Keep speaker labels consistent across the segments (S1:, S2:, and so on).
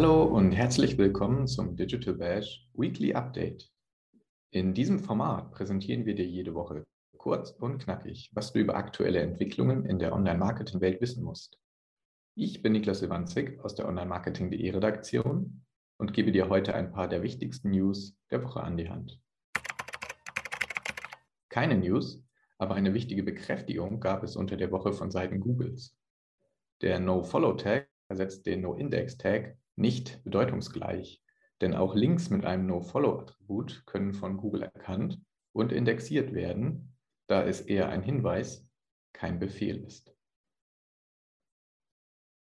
S1: Hallo und herzlich willkommen zum Digital Bash Weekly Update. In diesem Format präsentieren wir dir jede Woche kurz und knackig, was du über aktuelle Entwicklungen in der Online-Marketing-Welt wissen musst. Ich bin Niklas Iwanzig aus der Online-Marketing.de Redaktion und gebe dir heute ein paar der wichtigsten News der Woche an die Hand. Keine News, aber eine wichtige Bekräftigung gab es unter der Woche von Seiten Googles. Der No-Follow-Tag ersetzt den No-Index-Tag nicht bedeutungsgleich, denn auch Links mit einem No-Follow-Attribut können von Google erkannt und indexiert werden, da es eher ein Hinweis, kein Befehl ist.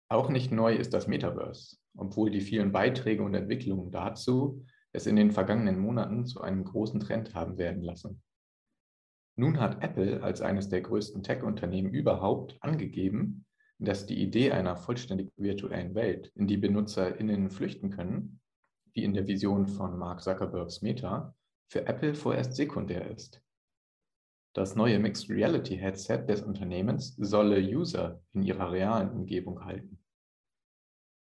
S1: Auch nicht neu ist das Metaverse, obwohl die vielen Beiträge und Entwicklungen dazu es in den vergangenen Monaten zu einem großen Trend haben werden lassen. Nun hat Apple als eines der größten Tech-Unternehmen überhaupt angegeben, dass die Idee einer vollständig virtuellen Welt, in die BenutzerInnen flüchten können, wie in der Vision von Mark Zuckerbergs Meta, für Apple vorerst sekundär ist. Das neue Mixed Reality Headset des Unternehmens solle User in ihrer realen Umgebung halten.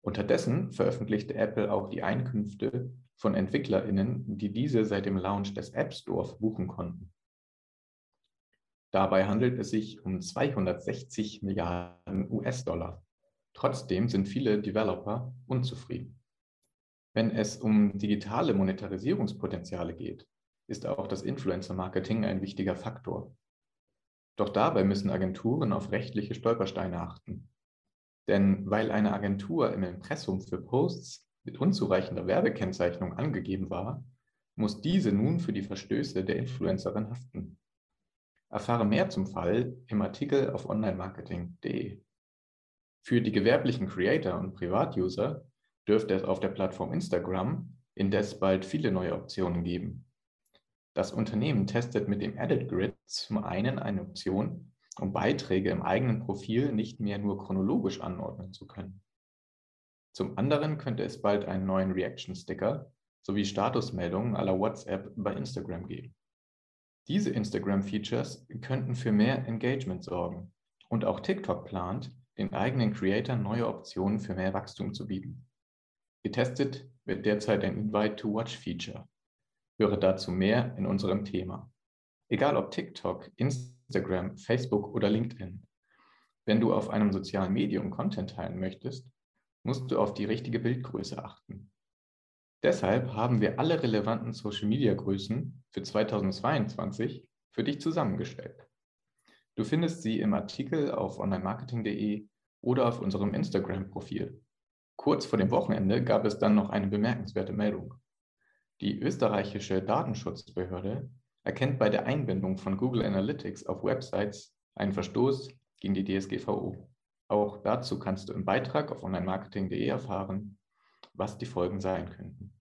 S1: Unterdessen veröffentlichte Apple auch die Einkünfte von EntwicklerInnen, die diese seit dem Launch des App Store buchen konnten. Dabei handelt es sich um 260 Milliarden US-Dollar. Trotzdem sind viele Developer unzufrieden. Wenn es um digitale Monetarisierungspotenziale geht, ist auch das Influencer-Marketing ein wichtiger Faktor. Doch dabei müssen Agenturen auf rechtliche Stolpersteine achten. Denn weil eine Agentur im Impressum für Posts mit unzureichender Werbekennzeichnung angegeben war, muss diese nun für die Verstöße der Influencerin haften. Erfahre mehr zum Fall im Artikel auf onlinemarketing.de. Für die gewerblichen Creator und Privatuser dürfte es auf der Plattform Instagram indes bald viele neue Optionen geben. Das Unternehmen testet mit dem Edit Grid zum einen eine Option, um Beiträge im eigenen Profil nicht mehr nur chronologisch anordnen zu können. Zum anderen könnte es bald einen neuen Reaction-Sticker sowie Statusmeldungen aller WhatsApp bei Instagram geben. Diese Instagram-Features könnten für mehr Engagement sorgen. Und auch TikTok plant, den eigenen Creator neue Optionen für mehr Wachstum zu bieten. Getestet wird derzeit ein Invite-to-Watch-Feature. Höre dazu mehr in unserem Thema. Egal ob TikTok, Instagram, Facebook oder LinkedIn. Wenn du auf einem sozialen Medium Content teilen möchtest, musst du auf die richtige Bildgröße achten. Deshalb haben wir alle relevanten Social-Media-Größen für 2022 für dich zusammengestellt. Du findest sie im Artikel auf onlinemarketing.de oder auf unserem Instagram-Profil. Kurz vor dem Wochenende gab es dann noch eine bemerkenswerte Meldung. Die österreichische Datenschutzbehörde erkennt bei der Einbindung von Google Analytics auf Websites einen Verstoß gegen die DSGVO. Auch dazu kannst du im Beitrag auf onlinemarketing.de erfahren, was die Folgen sein könnten.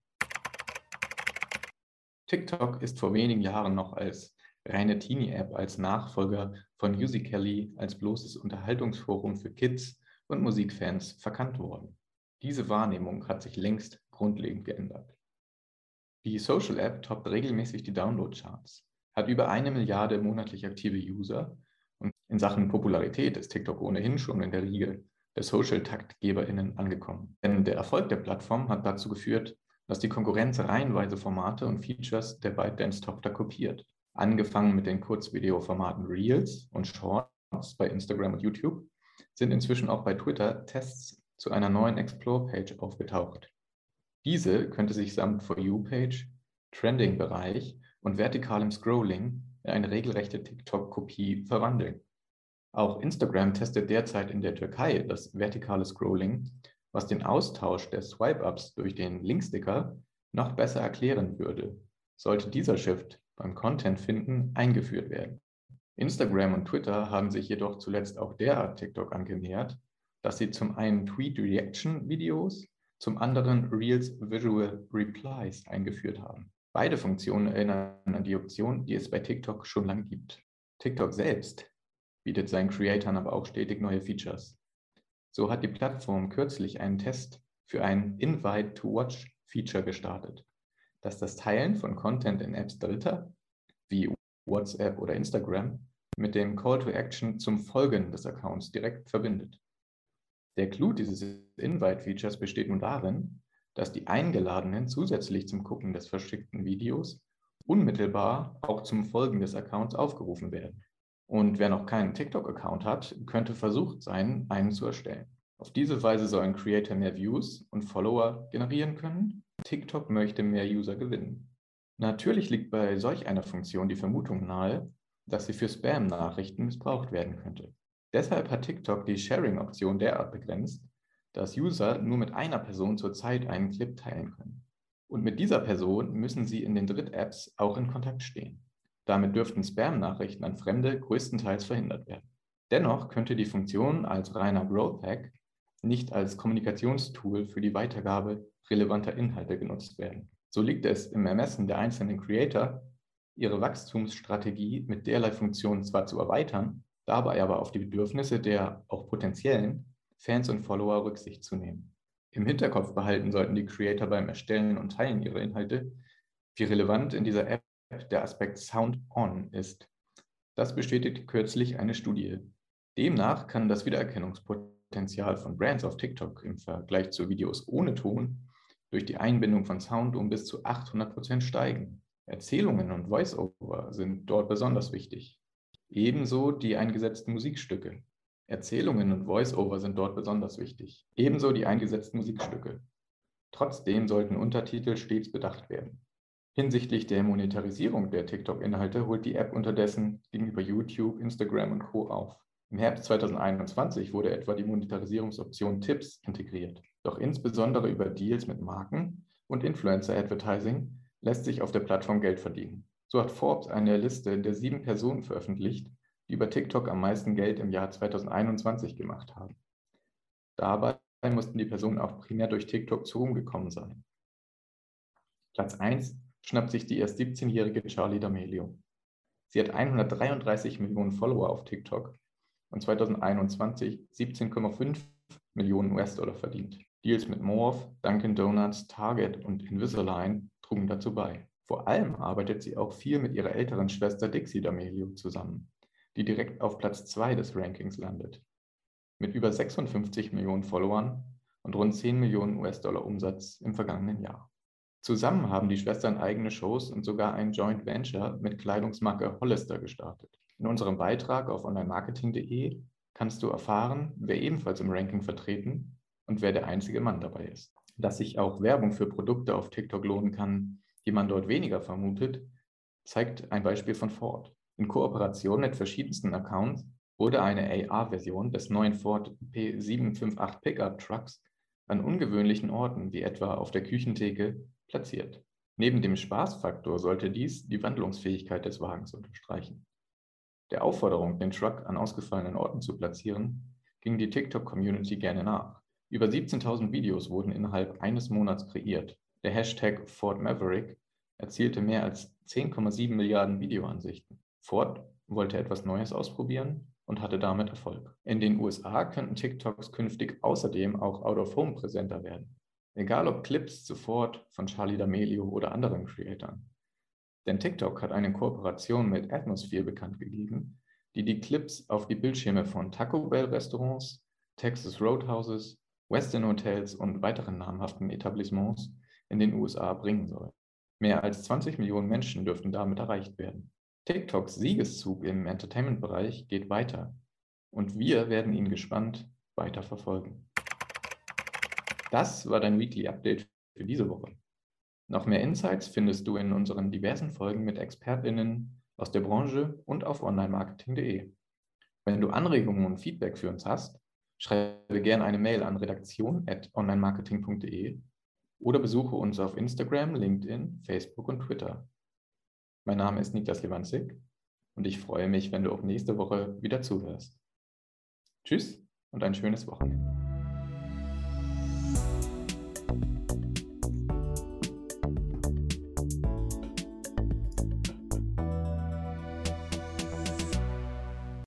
S1: TikTok ist vor wenigen Jahren noch als reine Teenie-App, als Nachfolger von Musical.ly, als bloßes Unterhaltungsforum für Kids und Musikfans verkannt worden. Diese Wahrnehmung hat sich längst grundlegend geändert. Die Social App toppt regelmäßig die Download-Charts, hat über eine Milliarde monatlich aktive User und in Sachen Popularität ist TikTok ohnehin schon in der Riege der Social-TaktgeberInnen angekommen. Denn der Erfolg der Plattform hat dazu geführt, dass die Konkurrenz reihenweise Formate und Features der ByteDance-Tochter kopiert. Angefangen mit den Kurzvideoformaten Reels und Shorts bei Instagram und YouTube sind inzwischen auch bei Twitter Tests zu einer neuen Explore-Page aufgetaucht. Diese könnte sich samt For You-Page, Trending-Bereich und vertikalem Scrolling in eine regelrechte TikTok-Kopie verwandeln. Auch Instagram testet derzeit in der Türkei das vertikale Scrolling, was den Austausch der Swipe-Ups durch den Linksticker noch besser erklären würde, sollte dieser Shift beim Content finden eingeführt werden. Instagram und Twitter haben sich jedoch zuletzt auch derart TikTok angenähert, dass sie zum einen Tweet-Reaction-Videos, zum anderen Reels Visual Replies eingeführt haben. Beide Funktionen erinnern an die Option, die es bei TikTok schon lange gibt. TikTok selbst bietet seinen Creatoren aber auch stetig neue Features. So hat die Plattform kürzlich einen Test für ein Invite-to-Watch-Feature gestartet, das das Teilen von Content in Apps Dritter, wie WhatsApp oder Instagram, mit dem Call to Action zum Folgen des Accounts direkt verbindet. Der Clou dieses Invite-Features besteht nun darin, dass die Eingeladenen zusätzlich zum Gucken des verschickten Videos unmittelbar auch zum Folgen des Accounts aufgerufen werden. Und wer noch keinen TikTok-Account hat, könnte versucht sein, einen zu erstellen. Auf diese Weise sollen Creator mehr Views und Follower generieren können. TikTok möchte mehr User gewinnen. Natürlich liegt bei solch einer Funktion die Vermutung nahe, dass sie für Spam-Nachrichten missbraucht werden könnte. Deshalb hat TikTok die Sharing-Option derart begrenzt, dass User nur mit einer Person zur Zeit einen Clip teilen können. Und mit dieser Person müssen sie in den Dritt-Apps auch in Kontakt stehen. Damit dürften Spam-Nachrichten an Fremde größtenteils verhindert werden. Dennoch könnte die Funktion als reiner Growth Hack nicht als Kommunikationstool für die Weitergabe relevanter Inhalte genutzt werden. So liegt es im Ermessen der einzelnen Creator, ihre Wachstumsstrategie mit derlei Funktionen zwar zu erweitern, dabei aber auf die Bedürfnisse der auch potenziellen Fans und Follower Rücksicht zu nehmen. Im Hinterkopf behalten sollten die Creator beim Erstellen und Teilen ihrer Inhalte, wie relevant in dieser App der Aspekt Sound On ist. Das bestätigt kürzlich eine Studie. Demnach kann das Wiedererkennungspotenzial von Brands auf TikTok im Vergleich zu Videos ohne Ton durch die Einbindung von Sound um bis zu 800 Prozent steigen. Erzählungen und Voice-Over sind dort besonders wichtig. Ebenso die eingesetzten Musikstücke. Erzählungen und Voice-Over sind dort besonders wichtig. Ebenso die eingesetzten Musikstücke. Trotzdem sollten Untertitel stets bedacht werden. Hinsichtlich der Monetarisierung der TikTok-Inhalte holt die App unterdessen gegenüber YouTube, Instagram und Co. auf. Im Herbst 2021 wurde etwa die Monetarisierungsoption Tipps integriert. Doch insbesondere über Deals mit Marken und Influencer-Advertising lässt sich auf der Plattform Geld verdienen. So hat Forbes eine Liste der sieben Personen veröffentlicht, die über TikTok am meisten Geld im Jahr 2021 gemacht haben. Dabei mussten die Personen auch primär durch TikTok zu Ruhm gekommen sein. Platz 1 schnappt sich die erst 17-jährige Charlie D'Amelio. Sie hat 133 Millionen Follower auf TikTok und 2021 17,5 Millionen US-Dollar verdient. Deals mit Morph, Dunkin' Donuts, Target und Invisalign trugen dazu bei. Vor allem arbeitet sie auch viel mit ihrer älteren Schwester Dixie D'Amelio zusammen, die direkt auf Platz 2 des Rankings landet. Mit über 56 Millionen Followern und rund 10 Millionen US-Dollar Umsatz im vergangenen Jahr. Zusammen haben die Schwestern eigene Shows und sogar ein Joint Venture mit Kleidungsmarke Hollister gestartet. In unserem Beitrag auf onlinemarketing.de kannst du erfahren, wer ebenfalls im Ranking vertreten und wer der einzige Mann dabei ist. Dass sich auch Werbung für Produkte auf TikTok lohnen kann, die man dort weniger vermutet, zeigt ein Beispiel von Ford. In Kooperation mit verschiedensten Accounts wurde eine AR-Version des neuen Ford P758 Pickup Trucks an ungewöhnlichen Orten wie etwa auf der Küchentheke platziert. Neben dem Spaßfaktor sollte dies die Wandlungsfähigkeit des Wagens unterstreichen. Der Aufforderung, den Truck an ausgefallenen Orten zu platzieren, ging die TikTok-Community gerne nach. Über 17.000 Videos wurden innerhalb eines Monats kreiert. Der Hashtag Ford Maverick erzielte mehr als 10,7 Milliarden Videoansichten. Ford wollte etwas Neues ausprobieren und hatte damit Erfolg. In den USA könnten TikToks künftig außerdem auch Out-of-Home präsenter werden. Egal ob Clips sofort von Charlie D'Amelio oder anderen Creatoren. Denn TikTok hat eine Kooperation mit Atmosphere bekannt gegeben, die die Clips auf die Bildschirme von Taco Bell Restaurants, Texas Roadhouses, Western Hotels und weiteren namhaften Etablissements in den USA bringen soll. Mehr als 20 Millionen Menschen dürften damit erreicht werden. TikToks Siegeszug im Entertainment-Bereich geht weiter und wir werden ihn gespannt weiter verfolgen. Das war dein Weekly Update für diese Woche. Noch mehr Insights findest du in unseren diversen Folgen mit ExpertInnen aus der Branche und auf onlinemarketing.de. Wenn du Anregungen und Feedback für uns hast, schreibe gerne eine Mail an redaktion.onlinemarketing.de oder besuche uns auf Instagram, LinkedIn, Facebook und Twitter. Mein Name ist Niklas Lewandzig und ich freue mich, wenn du auch nächste Woche wieder zuhörst. Tschüss und ein schönes Wochenende.